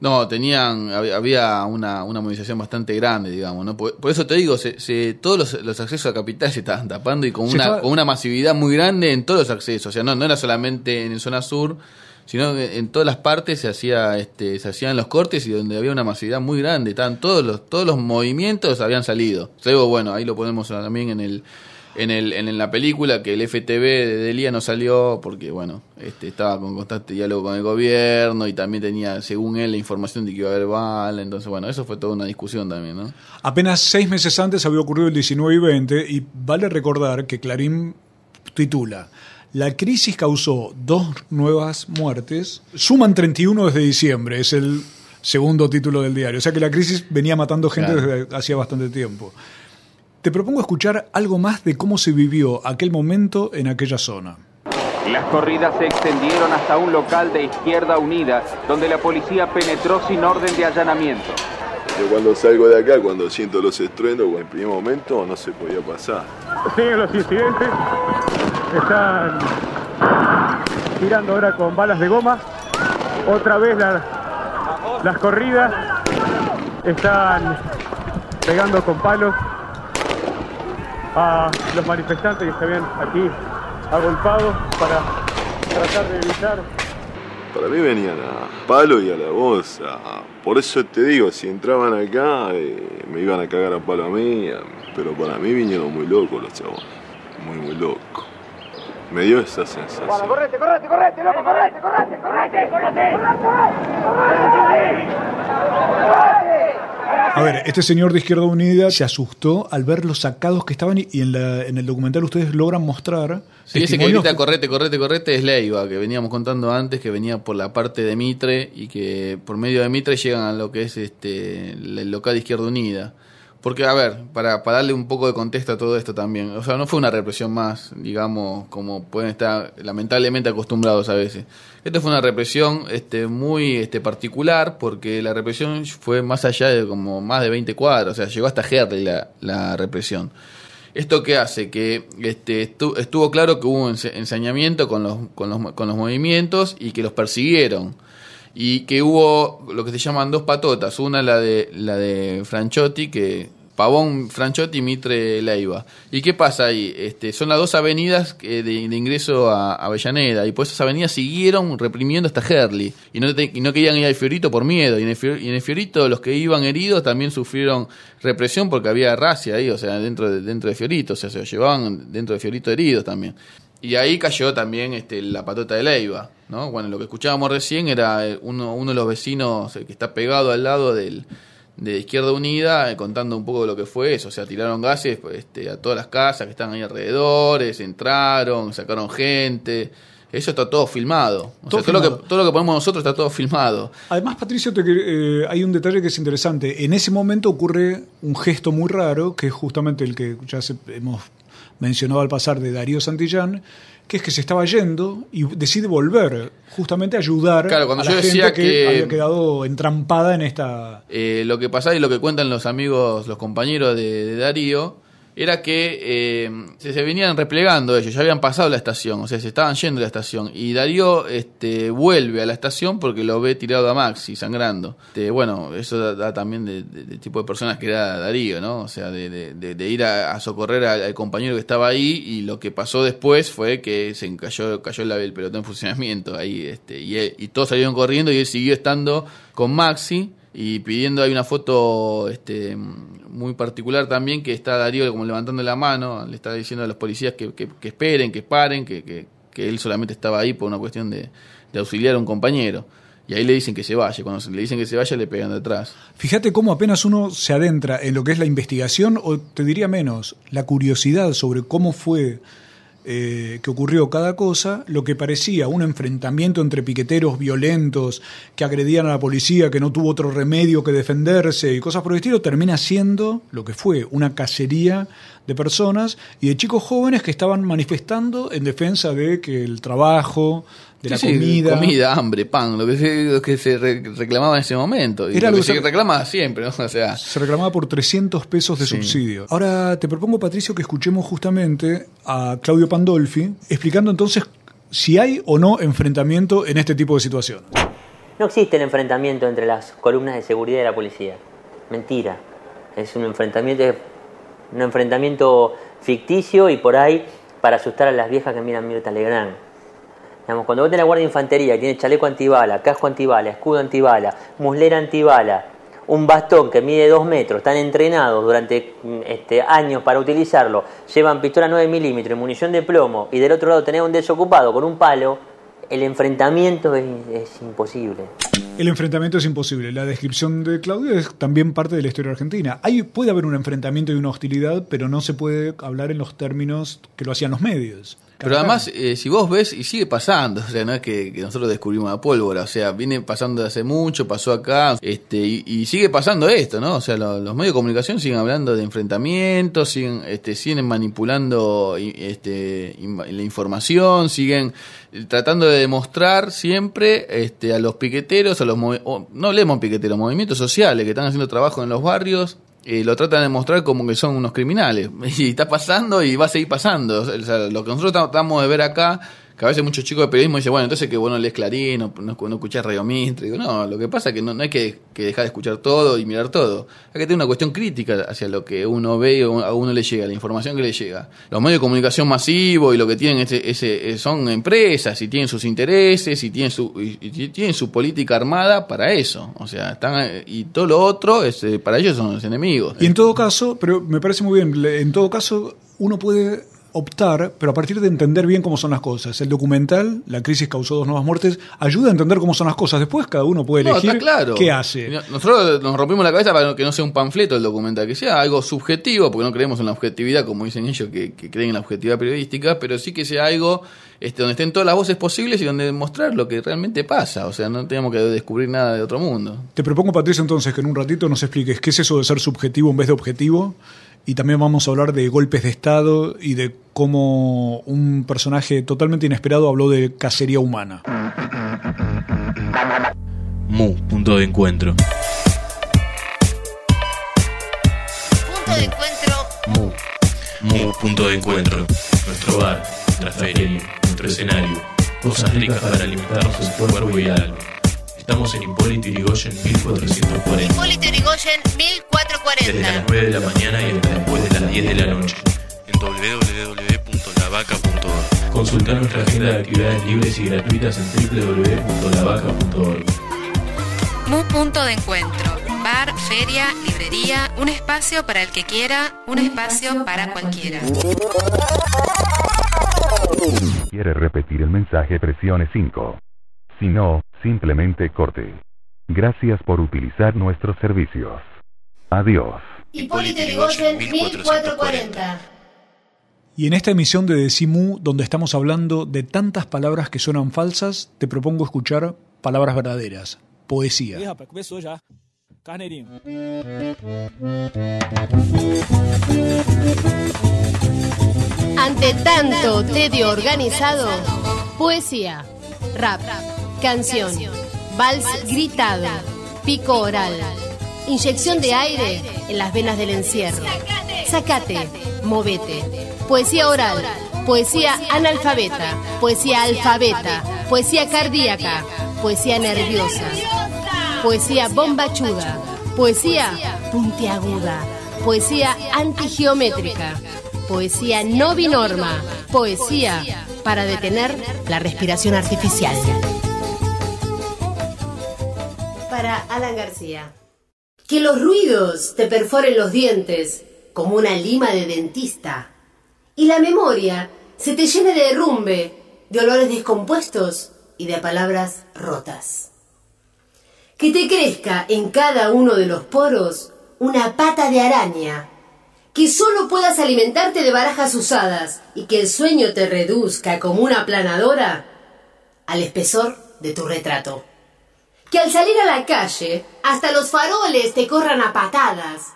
No, tenían, había- había una, una movilización bastante grande, digamos, ¿no? Por, por eso te digo, se, se- todos los, los accesos a capital se estaban tapando y con Se una, estaba- con una masividad muy grande en todos los accesos. O sea, no, no era solamente en zona sur, sino que en todas las partes se hacía, este, se hacían los cortes y donde había una masividad muy grande. Estaban todos los, todos los movimientos habían salido. Luego, bueno, ahí lo ponemos también en el, en el, en la película que el FTV de Delia no salió porque, bueno, este, estaba con constante diálogo con el gobierno y también tenía, según él, la información de que iba a haber bala. Entonces, bueno, eso fue toda una discusión también, ¿no? Apenas seis meses antes había ocurrido el 19 y 20 y vale recordar que Clarín titula La crisis causó dos nuevas muertes, suman 31 desde diciembre, es el segundo título del diario, o sea que la crisis venía matando gente Claro. desde hacía bastante tiempo. Te propongo escuchar algo más de cómo se vivió aquel momento en aquella zona. Las corridas se extendieron hasta un local de Izquierda Unida, donde la policía penetró sin orden de allanamiento. Yo cuando salgo de acá, cuando siento los estruendos, en el primer momento no se podía pasar. Siguen los incidentes. Están tirando ahora con balas de goma. Otra vez la- las corridas. Están pegando con palos a los manifestantes que se habían aquí agolpados para tratar de evitar Para mí venían a palo y a la voz. Por eso te digo, si entraban acá, eh, me iban a cagar a palo a mí. Pero para mí vinieron muy locos los chavos. Muy, muy locos. Me dio esa sensación. correte, correte, correte, loco, correte, correte, correte, correte, correte, correte, A ver, este señor de Izquierda Unida se asustó al ver los sacados que estaban y en, la- en el documental ustedes logran mostrar Sí, ese que grita correte, correte, correte es Leiva, que veníamos contando antes, que venía por la parte de Mitre y que por medio de Mitre llegan a lo que es este el local de Izquierda Unida. Porque, a ver, para, para darle un poco de contexto a todo esto también, o sea, no fue una represión más, digamos, como pueden estar lamentablemente acostumbrados a veces. Esto fue una represión este, muy este, particular porque la represión fue más allá de como más de 20 cuadros, o sea, llegó hasta Herley la, la represión. ¿Esto qué hace? Que este, estu- estuvo claro que hubo un ensañamiento con los, con, los, con los movimientos y que los persiguieron. Y que hubo lo que se llaman dos patotas. Una la de, la de Franchotti, que Pavón Franchotti y Mitre Leiva. ¿Y qué pasa ahí? Este, son las dos avenidas que de, de ingreso a a Avellaneda. Y por esas avenidas siguieron reprimiendo hasta Herley. Y no, te- y no querían ir al Fiorito por miedo. Y en, el y en el Fiorito los que iban heridos también sufrieron represión porque había racia ahí, o sea, dentro de, dentro de Fiorito. O sea, se los llevaban dentro de Fiorito heridos también. Y ahí cayó también este, la patota de Leiva, ¿no? Bueno, lo que escuchábamos recién era eh, uno, uno de los vecinos eh, que está pegado al lado del, de Izquierda Unida eh, contando un poco de lo que fue eso. O sea, tiraron gases pues, este, a todas las casas que están ahí alrededor, entraron, sacaron gente. Eso está todo filmado. O Todo sea, todo lo, que, todo lo que ponemos nosotros está todo filmado. Además, Patricio, te eh, hay un detalle que es interesante. En ese momento ocurre un gesto muy raro, que es justamente el que ya se- hemos mencionado al pasar de Darío Santillán, que es que se estaba yendo y decide volver justamente a ayudar Claro, cuando a la yo gente decía que, que- había quedado entrampada en esta... Eh, lo que pasaba y lo que cuentan los amigos, los compañeros de, de Darío, era que eh, se, se venían replegando ellos, ya habían pasado la estación, o sea, se estaban yendo de la estación. Y Darío este, vuelve a la estación porque lo ve tirado a Maxi, sangrando. Este, bueno, eso da, también de- tipo de personas que era Darío, ¿no? O sea, de, de- ir a, socorrer al, al compañero que estaba ahí y lo que pasó después fue que se cayó, cayó el, el pelotón en funcionamiento ahí, este, y, él- y todos salieron corriendo y él siguió estando con Maxi y pidiendo hay una foto este muy particular también que está Darío como levantando la mano, le está diciendo a los policías que, que- que esperen, que paren, que, que- que él solamente estaba ahí por una cuestión de, de auxiliar a un compañero. Y ahí le dicen que se vaya, cuando le dicen que se vaya le pegan detrás. Fíjate cómo apenas uno se adentra en lo que es la investigación, o te diría menos, la curiosidad sobre cómo fue eh, que ocurrió cada cosa, lo que parecía un enfrentamiento entre piqueteros violentos que agredían a la policía, que no tuvo otro remedio que defenderse y cosas por el estilo, termina siendo lo que fue una cacería de personas y de chicos jóvenes que estaban manifestando en defensa de que el trabajo, de la sí, comida... comida, hambre, pan, lo que se, lo que se re- reclamaba en ese momento. Y Era lo que que se se- reclama siempre, ¿no? *laughs* O sea, Se reclamaba por 300 pesos de Sí. subsidio. Ahora te propongo, Patricio, que escuchemos justamente a Claudio Pandolfi explicando entonces si hay o no enfrentamiento en este tipo de situaciones. No existe el enfrentamiento entre las columnas de seguridad y la policía. Mentira. Es un enfrentamiento, un enfrentamiento ficticio y por ahí para asustar a las viejas que miran Mirta Legrand. Digamos, cuando vos tenés la guardia de infantería que tiene chaleco antibala, casco antibala, escudo antibala, muslera antibala, un bastón que mide dos metros, están entrenados durante mm, este, años para utilizarlo, llevan pistola 9 milímetros, y munición de plomo, y del otro lado tenés un desocupado con un palo, el enfrentamiento es, es imposible. El enfrentamiento es imposible. La descripción de Claudio es también parte de la historia argentina. Hay, puede haber un enfrentamiento y una hostilidad, pero no se puede hablar en los términos que lo hacían los medios. Pero además, eh, si vos ves, y sigue pasando, *laughs* o sea, no es que, que nosotros descubrimos la pólvora, o sea, viene pasando de hace mucho, pasó acá, este, y, y sigue pasando esto, ¿no? O sea, lo- los medios de comunicación siguen hablando de enfrentamientos, siguen, este, siguen manipulando este, la información, siguen tratando de demostrar siempre este, a los piqueteros, a los no hablemos piqueteros, movimientos sociales que están haciendo trabajo en los barrios, eh, lo tratan de mostrar como que son unos criminales. *laughs* Y está pasando y va a seguir pasando. Lo que nosotros tratamos de ver acá, que a veces muchos chicos de periodismo dicen, bueno, entonces que vos no lees Clarín, no, no, no escuchás Radio Mitre. Digo, no, lo que pasa es que no, no hay que, que dejar de escuchar todo y mirar todo. Hay que tener una cuestión crítica hacia lo que uno ve y a uno le llega, la información que le llega. Los medios de comunicación masivos y lo que tienen ese, ese, eh, son empresas y tienen sus intereses y tienen su, y, tienen su política armada para eso. O sea, están, eh, y todo lo otro, es, eh, para ellos son los enemigos. Y en todo caso, pero me parece muy bien, en todo caso uno puede optar, pero a partir de entender bien cómo son las cosas. El documental, La crisis causó dos nuevas muertes, ayuda a entender cómo son las cosas. Después cada uno puede elegir claro. qué hace. Nosotros nos rompimos la cabeza para que no sea un panfleto el documental, que sea algo subjetivo, porque no creemos en la objetividad, como dicen ellos que, que creen en la objetividad periodística, pero sí que sea algo este, donde estén todas las voces posibles y donde mostrar lo que realmente pasa. O sea, no tenemos que descubrir nada de otro mundo. Te propongo, Patricia, entonces que en un ratito nos expliques qué es eso de ser subjetivo en vez de objetivo. Y también vamos a hablar de golpes de Estado y de cómo un personaje totalmente inesperado habló de cacería humana. Mu, punto de encuentro. Punto de encuentro. Mu. Mu, punto de encuentro. Nuestro bar, nuestra feria, nuestro escenario. Cosas ricas para alimentarnos en cuerpo y alma. Estamos en Hipólito Yrigoyen 1440. Hipólito Yrigoyen, Desde 1440. las 9 de la mañana y hasta después de las 10 de la noche. En www.lavaca.org. Consultar nuestra agenda de actividades libres y gratuitas en www.lavaca.org. Mu Punto de Encuentro. Bar, feria, librería, un espacio para el que quiera, un espacio para cualquiera. quiere repetir el mensaje presione 5. Si no, simplemente corte. Gracias por utilizar nuestros servicios. Adiós. Hipólito Yrigoyen, 1440. Y en esta emisión de Decimu, donde estamos hablando de tantas palabras que suenan falsas, te propongo escuchar palabras verdaderas, poesía. rapaz. Carneirinho. Ante tanto tedio organizado, poesía, rap, canción, vals gritado, pico oral, inyección de aire en las venas del encierro. Sacate, movete. Poesía oral, poesía analfabeta, poesía alfabeta, poesía cardíaca, poesía nerviosa, poesía bombachuda, poesía puntiaguda, poesía antigeométrica, poesía no binorma, poesía para detener la respiración artificial. Para Alan García. Que los ruidos te perforen los dientes como una lima de dentista y la memoria se te llene de derrumbe, de olores descompuestos y de palabras rotas. Que te crezca en cada uno de los poros una pata de araña que solo puedas alimentarte de barajas usadas y que el sueño te reduzca como una aplanadora al espesor de tu retrato. Que al salir a la calle hasta los faroles te corran a patadas.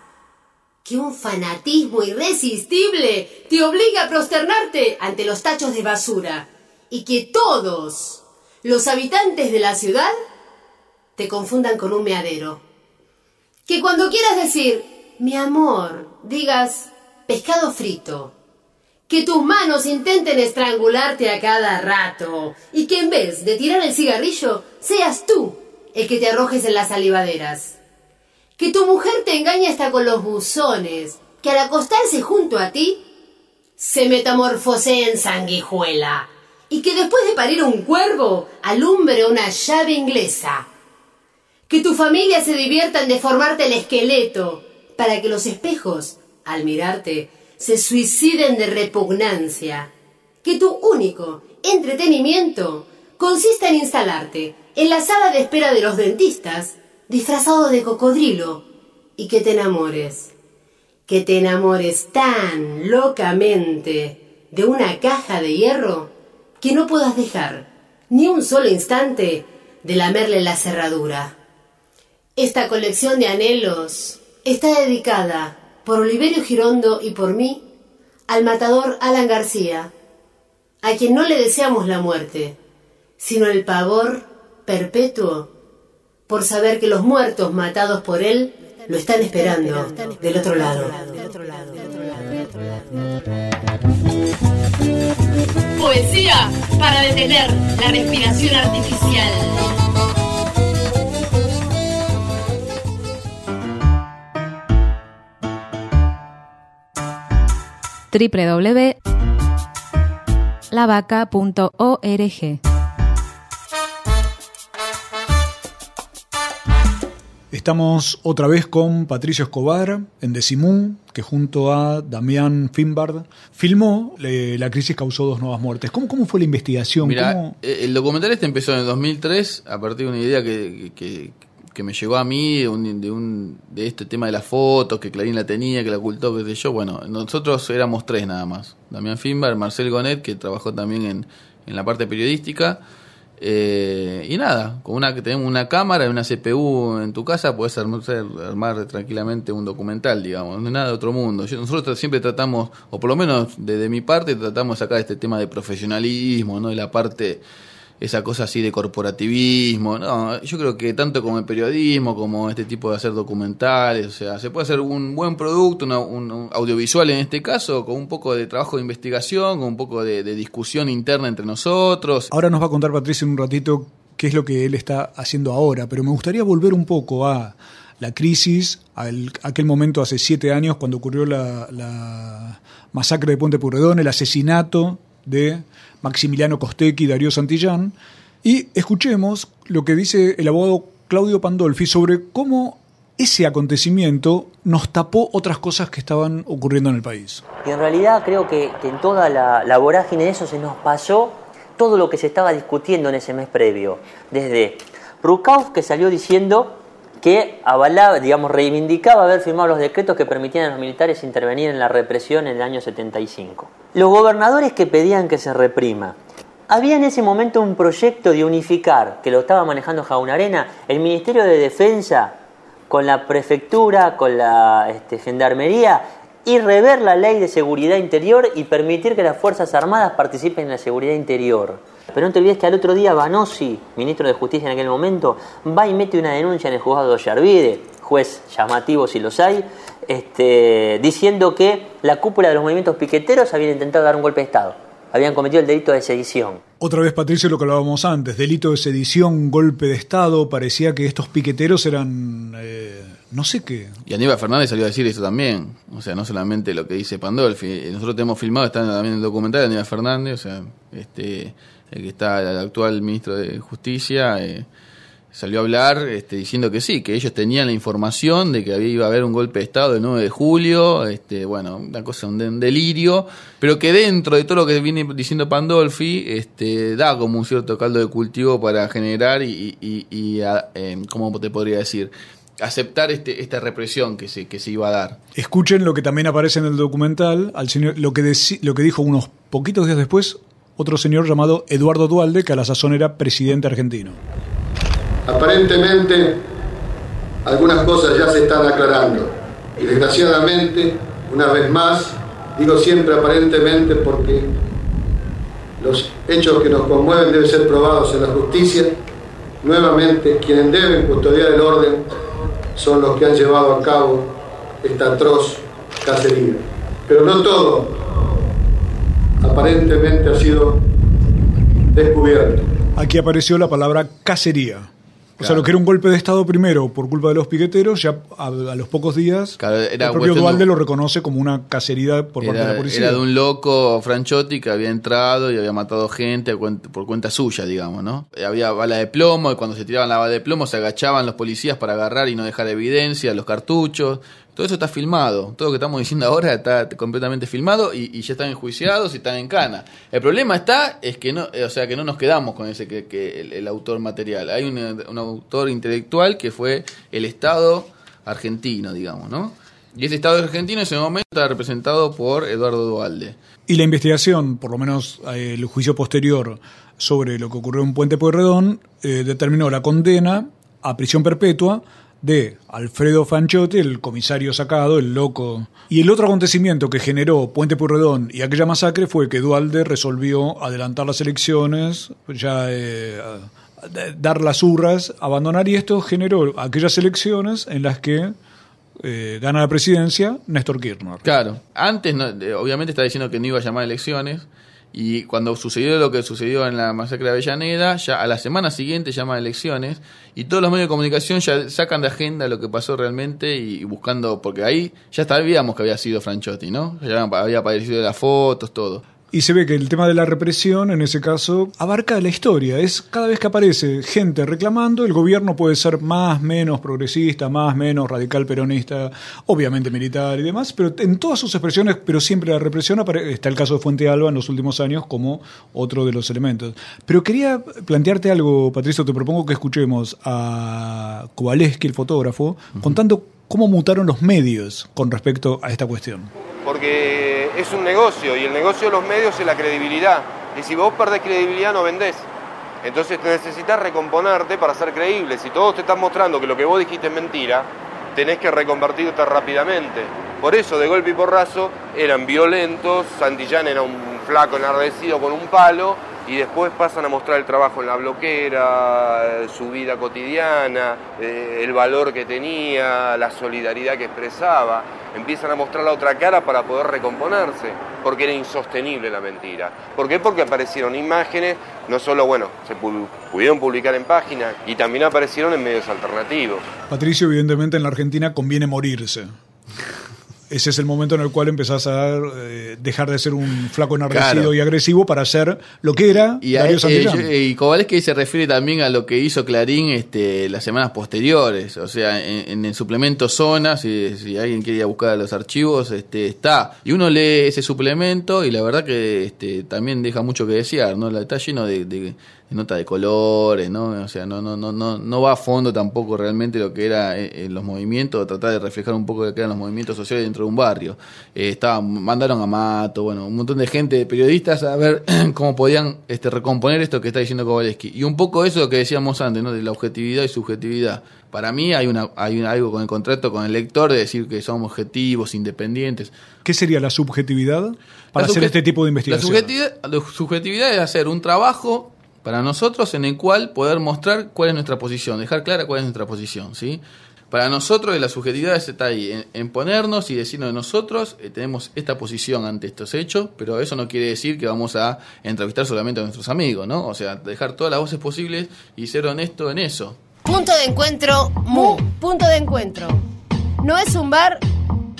Que un fanatismo irresistible te obliga a prosternarte ante los tachos de basura. Y que todos los habitantes de la ciudad te confundan con un meadero. Que cuando quieras decir, mi amor, digas pescado frito. Que tus manos intenten estrangularte a cada rato y que en vez de tirar el cigarrillo, seas tú el que te arrojes en las salivaderas. Que tu mujer te engañe hasta con los buzones, que al acostarse junto a ti se metamorfosee en sanguijuela y que después de parir un cuervo alumbre una llave inglesa. Que tu familia se divierta en deformarte el esqueleto para que los espejos, al mirarte, se suiciden de repugnancia. Que tu único entretenimiento consista en instalarte en la sala de espera de los dentistas disfrazado de cocodrilo y que te enamores. Que te enamores tan locamente de una caja de hierro que no puedas dejar ni un solo instante de lamerle la cerradura. Esta colección de anhelos está dedicada por Oliverio Girondo y por mí al matador Alan García, a quien no le deseamos la muerte, sino el pavor perpetuo por saber que los muertos matados por él lo están esperando del otro lado. Poesía para detener la respiración artificial. Estamos Estamos otra vez con Patricio Escobar en Decimú, que junto a Damián Finbard filmó eh, La crisis causó dos nuevas muertes. ¿Cómo, cómo fue la investigación? Mira, ¿Cómo- eh, el documental este empezó en el 2003 a partir de una idea que, que, que me llegó a mí de, un, de, un- de este tema de las fotos, que Clarín la tenía, que la ocultó, qué sé yo. Bueno, nosotros éramos tres nada más. Damián Finbar, Marcel Gonet, que trabajó también en, en la parte periodística. Eh, y nada, con una que tenemos una cámara y una CPU en tu casa, puedes armar, tranquilamente un documental, digamos, no es nada de otro mundo. Yo- nosotros siempre tratamos, o por lo menos desde mi parte, tratamos de este tema de profesionalismo, ¿no? De la parte, esa cosa así de corporativismo, no, yo creo que tanto como el periodismo, como este tipo de hacer documentales, o sea, se puede hacer un buen producto, una- un, audiovisual en este caso, con un poco de trabajo de investigación, con un poco de, discusión interna entre nosotros. Ahora nos va a contar Patricio en un ratito qué es lo que él está haciendo ahora, pero me gustaría volver un poco a la crisis, a aquel momento hace siete años cuando ocurrió la, la masacre de Puente Purredón, el asesinato de Maximiliano Costecchi y Darío Santillán, y escuchemos lo que dice el abogado Claudio Pandolfi sobre cómo ese acontecimiento nos tapó otras cosas que estaban ocurriendo en el país. Y en realidad creo que, en toda la, la vorágine de eso se nos pasó todo lo que se estaba discutiendo en ese mes previo. Desde Rukauf, que salió diciendo que avalaba, digamos, reivindicaba haber firmado los decretos que permitían a los militares intervenir en la represión en el año 75. Los gobernadores que pedían que se reprima. Había en ese momento un proyecto de unificar, que lo estaba manejando Jaunarena, el Ministerio de Defensa con la prefectura, con la este, gendarmería y rever la ley de seguridad interior y permitir que las Fuerzas Armadas participen en la seguridad interior. Pero no te olvides que al otro día Banossi, ministro de Justicia en aquel momento, va y mete una denuncia en el juzgado de Ollarvide, juez llamativo si los hay, este, diciendo que la cúpula de los movimientos piqueteros habían intentado dar un golpe de Estado, habían cometido el delito de sedición. Otra vez, Patricio, lo que hablábamos antes, delito de sedición, golpe de Estado, parecía que estos piqueteros eran, eh, no sé qué. Y Aníbal Fernández salió a decir eso también. O sea, no solamente lo que dice Pandolfi. Nosotros tenemos filmado, está también en el documental de Aníbal Fernández, o sea, este, el que está, el actual ministro de Justicia, eh, salió a hablar este, diciendo que sí, que ellos tenían la información de que había, iba a haber un golpe de Estado el 9 de julio, este, bueno, una cosa, un, de- un delirio, pero que dentro de todo lo que viene diciendo Pandolfi, este, da como un cierto caldo de cultivo para generar y, y, em, ¿cómo te podría decir? aceptar este, esta represión que se, que se iba a dar. Escuchen lo que también aparece en el documental, al señor, lo, que lo que dijo unos poquitos días después otro señor llamado Eduardo Dualde, que a la sazón era presidente argentino. Aparentemente, algunas cosas ya se están aclarando. Y desgraciadamente, una vez más, digo siempre aparentemente porque los hechos que nos conmueven deben ser probados en la justicia. Nuevamente, quienes deben custodiar el orden son los que han llevado a cabo esta atroz cacería. Pero no todo aparentemente ha sido descubierto. Aquí apareció la palabra cacería. O sea, lo que era un golpe de Estado primero por culpa de los piqueteros, ya a, a los pocos días Claro, era el propio de- Dualde lo reconoce como una cacería por parte de la policía. era de un loco Franchotti que había entrado y había matado gente por cuenta suya, digamos, ¿no? Eh, Había bala de plomo y cuando se tiraban la bala de plomo se agachaban los policías para agarrar y no dejar evidencia, los cartuchos. Todo eso está filmado. Todo lo que estamos diciendo ahora está completamente filmado y, ya están enjuiciados y están en cana. El problema está es que no, eh, o sea, que no nos quedamos con ese que, el, autor material. Hay un, un autor intelectual que fue el Estado argentino, digamos, ¿no? Y ese Estado argentino en ese momento está representado por Eduardo Dualde. Y la investigación, por lo menos eh, el juicio posterior sobre lo que ocurrió en Puente Pueyrredón, eh, determinó la condena a prisión perpetua de Alfredo Fanchotti, el comisario sacado, el loco. Y el otro acontecimiento que generó Puente Pueyrredón y aquella masacre fue que Dualde resolvió adelantar las elecciones, ya eh, dar las urras, abandonar, y esto generó aquellas elecciones en las que eh, gana la presidencia Néstor Kirchner. Claro, antes de- obviamente está diciendo que no iba a llamar a elecciones y cuando sucedió lo que sucedió en la masacre de Avellaneda, ya a la semana siguiente llama elecciones y todos los medios de comunicación ya sacan de agenda lo que pasó realmente y, buscando, porque ahí ya sabíamos que había sido Franchotti, ¿no? Ya había aparecido las fotos, todo. Y se ve que el tema de la represión, en ese caso, abarca la historia. Es cada vez que aparece gente reclamando, el gobierno puede ser más, menos progresista, más, menos radical peronista, obviamente militar y demás, pero en todas sus expresiones, pero siempre la represión apare- está el caso de Fuente Alba en los últimos años como otro de los elementos. Pero quería plantearte algo, Patricio, te propongo que escuchemos a Kowaleski, el fotógrafo, contando cómo mutaron los medios con respecto a esta cuestión. porque es un negocio y el negocio de los medios es la credibilidad. Y si vos perdés credibilidad no vendés. Entonces necesitas recomponerte para ser creíble. Si todos te están mostrando que lo que vos dijiste es mentira, tenés que reconvertirte rápidamente. Por eso, de golpe y porrazo, eran violentos, Santillán era un flaco enardecido con un palo, y después pasan a mostrar el trabajo en la bloquera, su vida cotidiana, eh, el valor que tenía, la solidaridad que expresaba. Empiezan a mostrar la otra cara para poder recomponerse, porque era insostenible la mentira. ¿Por qué? Porque aparecieron imágenes, no solo, bueno, se pu- pudieron publicar en páginas, y también aparecieron en medios alternativos. Patricio, evidentemente en la Argentina conviene morirse. Ese es el momento en el cual empezás a eh, dejar de ser un flaco enardecido Claro. y agresivo para ser lo que era Y, Darío eh, yo- y Kowalski se refiere también a lo que hizo Clarín este, las semanas posteriores. O sea, en, en el suplemento Zona, si, si alguien quiere ir a buscar los archivos, este, está. Y uno lee ese suplemento y la verdad que este, también deja mucho que desear, ¿no? Está lleno de, de- de nota de colores, ¿no? O sea, no, no, no, no, no va a fondo tampoco realmente lo que era eh, eh, los movimientos, tratar de reflejar un poco lo que eran los movimientos sociales dentro de un barrio. Eh, estaban, mandaron a Mato, bueno, un montón de gente, periodistas, a ver *clears throat* cómo podían este, recomponer esto que está diciendo Kowaleski. Y un poco eso que decíamos antes, ¿no? De la objetividad y subjetividad. Para mí hay una hay una- algo con el contrato con el lector de decir que somos objetivos, independientes. ¿Qué sería la subjetividad para La hacer este tipo de investigación? La subjetividad, la subjetividad es hacer un trabajo para nosotros en el cual poder mostrar cuál es nuestra posición, dejar clara cuál es nuestra posición, ¿sí? Para nosotros la subjetividad está ahí, en, en ponernos y decirnos de nosotros, eh, tenemos esta posición ante estos hechos, pero eso no quiere decir que vamos a entrevistar solamente a nuestros amigos, ¿no? O sea, dejar todas las voces posibles y ser honesto en eso. Punto de encuentro, Mu. Punto de encuentro. No es un bar,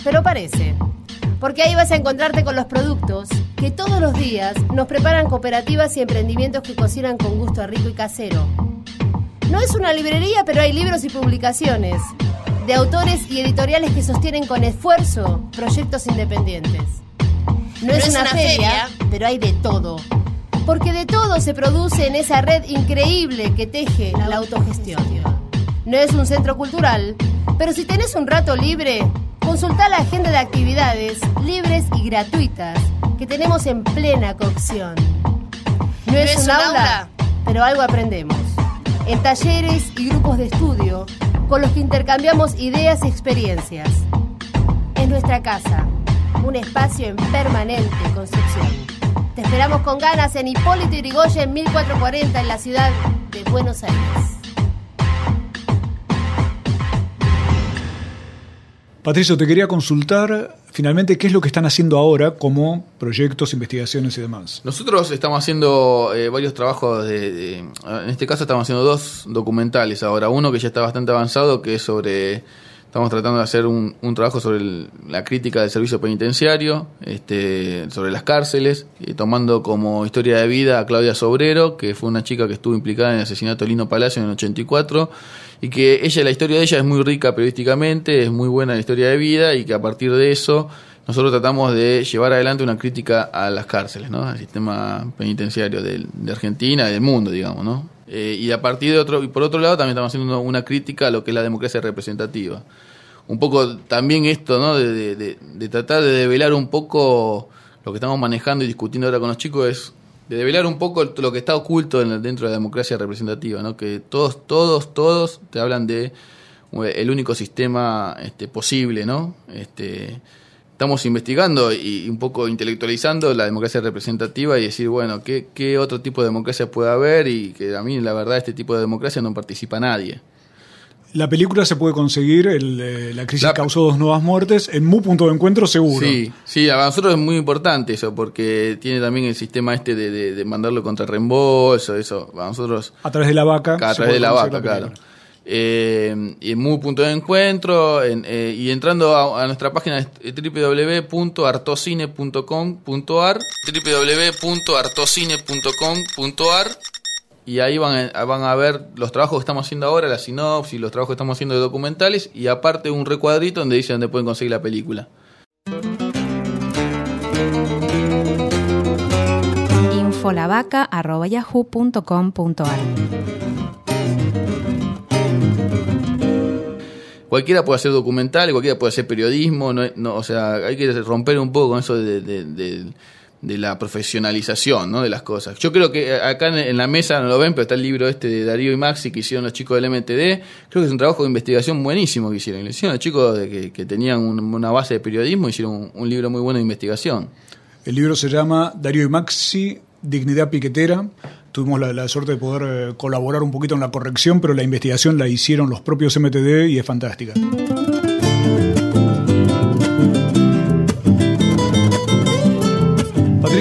pero parece. Porque ahí vas a encontrarte con los productos que todos los días nos preparan cooperativas y emprendimientos que cocinan con gusto a rico y casero. No es una librería, pero hay libros y publicaciones de autores y editoriales que sostienen con esfuerzo proyectos independientes. No, es, una, feria, pero hay de todo. Porque de todo se produce en esa red increíble que teje la autogestión. No es un centro cultural, pero si tenés un rato libre, consultá la agenda de actividades libres y gratuitas que tenemos en plena cocción. No, es, un aula, pero algo aprendemos. En talleres y grupos de estudio con los que intercambiamos ideas y experiencias. Es nuestra casa, un espacio en permanente construcción. Te esperamos con ganas en Hipólito Yrigoyen 1440 en la ciudad de Buenos Aires. Patricio, te quería consultar finalmente qué es lo que están haciendo ahora como proyectos, investigaciones y demás. Nosotros estamos haciendo eh, varios trabajos de, En este caso estamos haciendo dos documentales ahora. Uno que ya está bastante avanzado, que es sobre... Estamos tratando de hacer un, trabajo sobre la crítica del servicio penitenciario, este, sobre las cárceles, eh, tomando como historia de vida a Claudia Sobrero, que fue una chica que estuvo implicada en el asesinato de Lino Palacio en el 84, y que ella, la historia de ella es muy rica periodísticamente, es muy buena la historia de vida, y que a partir de eso nosotros tratamos de llevar adelante una crítica a las cárceles, ¿no? al sistema penitenciario de Argentina y del mundo, digamos, ¿no? Eh, y a partir de otro, y por otro lado también estamos haciendo una crítica a lo que es la democracia representativa. Un poco también esto, ¿no? De, de- de- de tratar de develar un poco lo que estamos manejando y discutiendo ahora con los chicos es de develar un poco lo que está oculto dentro de la democracia representativa, ¿no? Que todos, todos, todos te hablan de eh, el único sistema este, posible, ¿no? Este, estamos investigando y un poco intelectualizando la democracia representativa y decir, bueno, ¿qué, qué otro tipo de democracia puede haber? Y que a mí, la verdad, este tipo de democracia no participa nadie. La película se puede conseguir, el, eh, La crisis causó dos nuevas muertes, en Mu Punto de Encuentro seguro. Sí, sí, a nosotros es muy importante eso, porque tiene también el sistema este de, de- de mandarlo contra reembolso, eso, a nosotros... A través de la vaca. A través de la vaca, claro. eh, y en Mu punto de encuentro en, eh, y entrando a, a nuestra página www.artocine.com.ar www.artocine.com.ar y ahí van a, van a ver los trabajos que estamos haciendo ahora, la sinopsis, los trabajos que estamos haciendo de documentales y aparte un recuadrito donde dice dónde pueden conseguir la película. infolavaca.yahoo.com.ar Cualquiera puede hacer documental, cualquiera puede hacer periodismo, no, no, o sea, hay que romper un poco con eso de, de- de- de la profesionalización ¿no? de las cosas. Yo creo que acá en, la mesa no lo ven, pero está el libro este de Darío y Maxi que hicieron los chicos del MTD. Creo que es un trabajo de investigación buenísimo que hicieron. Hicieron los chicos de que, tenían un- una base de periodismo, hicieron un, libro muy bueno de investigación. El libro se llama Darío y Maxi, Dignidad Piquetera. Tuvimos la, la suerte de poder eh, colaborar un poquito en la corrección, pero la investigación la hicieron los propios MTD y es fantástica.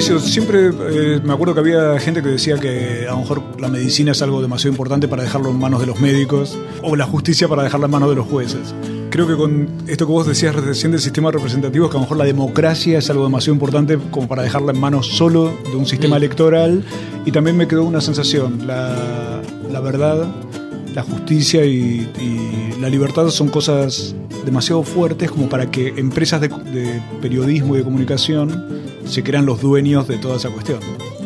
Siempre eh, me acuerdo que había gente que decía que a lo mejor la medicina es algo demasiado importante para dejarlo en manos de los médicos o la justicia para dejarla en manos de los jueces. Creo que con esto que vos decías recién del sistema representativo, es que a lo mejor la democracia es algo demasiado importante como para dejarla en manos solo de un sistema electoral. Y también me quedó una sensación, la, la verdad, la justicia y, la libertad son cosas demasiado fuertes como para que empresas de, periodismo y de comunicación se crean los dueños de toda esa cuestión.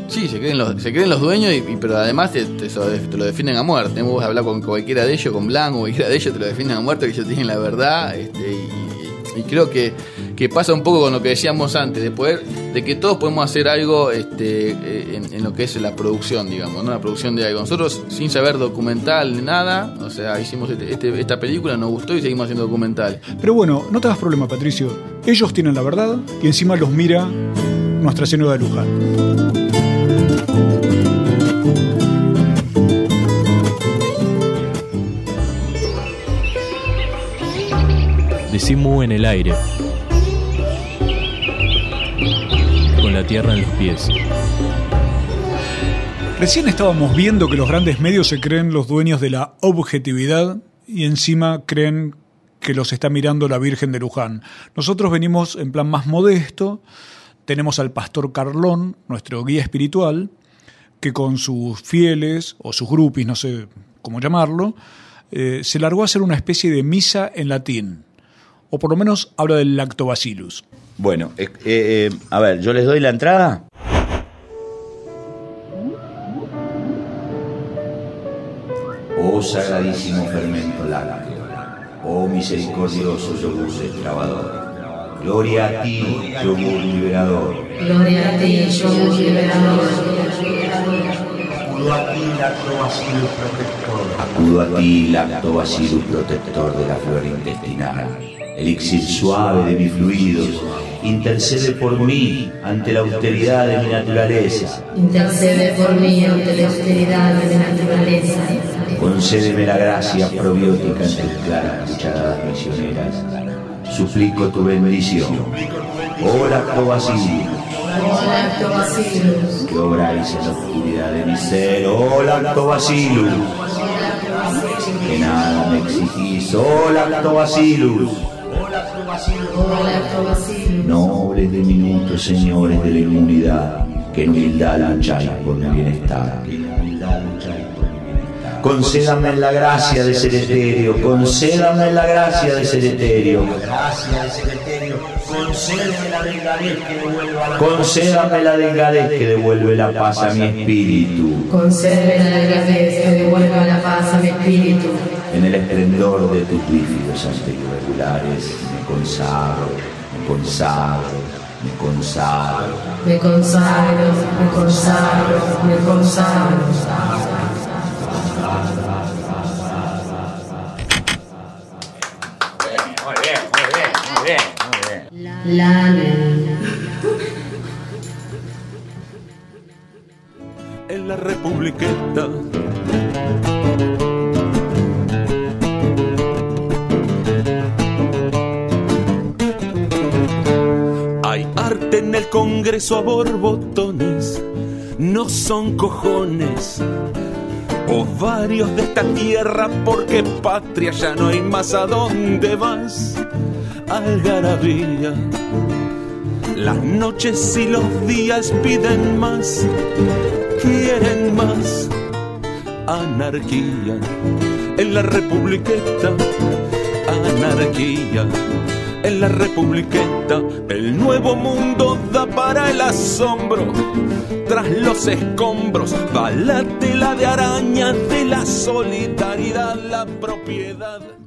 Sí, se creen los, se creen los dueños, y, pero además te lo defienden a muerte. Vos hablar con cualquiera de ellos, con Blanco, cualquiera de ellos, te lo defienden a muerte, que ellos tienen la verdad. Este, y, y creo que, que pasa un poco con lo que decíamos antes, de poder, de que todos podemos hacer algo este, eh, en, lo que es la producción, digamos, ¿no? la producción de algo. Nosotros, sin saber documental ni nada, o sea, hicimos este- este- esta película, nos gustó y seguimos haciendo documental. Pero bueno, no te das problema, Patricio. Ellos tienen la verdad y encima los mira nuestra señora de Luján. En el aire. Con la tierra en los pies. Recién estábamos viendo que los grandes medios se creen los dueños de la objetividad y encima creen que los está mirando la Virgen de Luján. Nosotros venimos en plan más modesto, tenemos al pastor Carlón, nuestro guía espiritual, que con sus fieles o sus grupis, no sé cómo llamarlo, eh, se largó a hacer una especie de misa en latín, o por lo menos habla del lactobacillus. Bueno, eh, eh, eh, a ver, yo les doy la entrada. Oh sagradísimo fermento lácteo, oh misericordioso yogur destrabador, gloria a ti, yogur liberador. Gloria a ti, yogur liberador. Acudo a ti, lactobacillus protector. Acudo a ti, lactobacillus protector de la flora intestinal. Elixir suave de mis fluidos, intercede por mí ante la austeridad de mi naturaleza. Intercede por mí ante la austeridad de la naturaleza. Concédeme la gracia probiótica en tus claras cucharadas misioneras. Suplico tu bendición. Oh lactobacillus, Oh lactobacillus. que obráis en la oscuridad de mi ser. Oh lactobacillus, que nada me exigís. Oh lactobacillus. Nobles diminutos señores de la inmunidad, que en humildad lucháis por mi bienestar. Concédame la gracia de ser etéreo, concédame la gracia de ser etéreo. Concédame la delgadez que devuelve la paz a mi espíritu. Concédeme la delgadez que devuelva la paz a mi espíritu. En el esplendor de tus bífidos anterioregulares me consagro, me consagro, me consagro. Me consagro, me consagro, me consagro. Muy bien, muy bien, muy bien, muy bien. Lamen. en la Republiqueta. Congreso a borbotones, no son cojones. ovarios de esta tierra, porque patria ya no hay más a dónde vas. Algarabía, las noches y los días piden más, quieren más. Anarquía en la republiqueta, anarquía en la republiqueta. El nuevo mundo da para el asombro. Tras los escombros va la tela de araña de la solidaridad, la propiedad.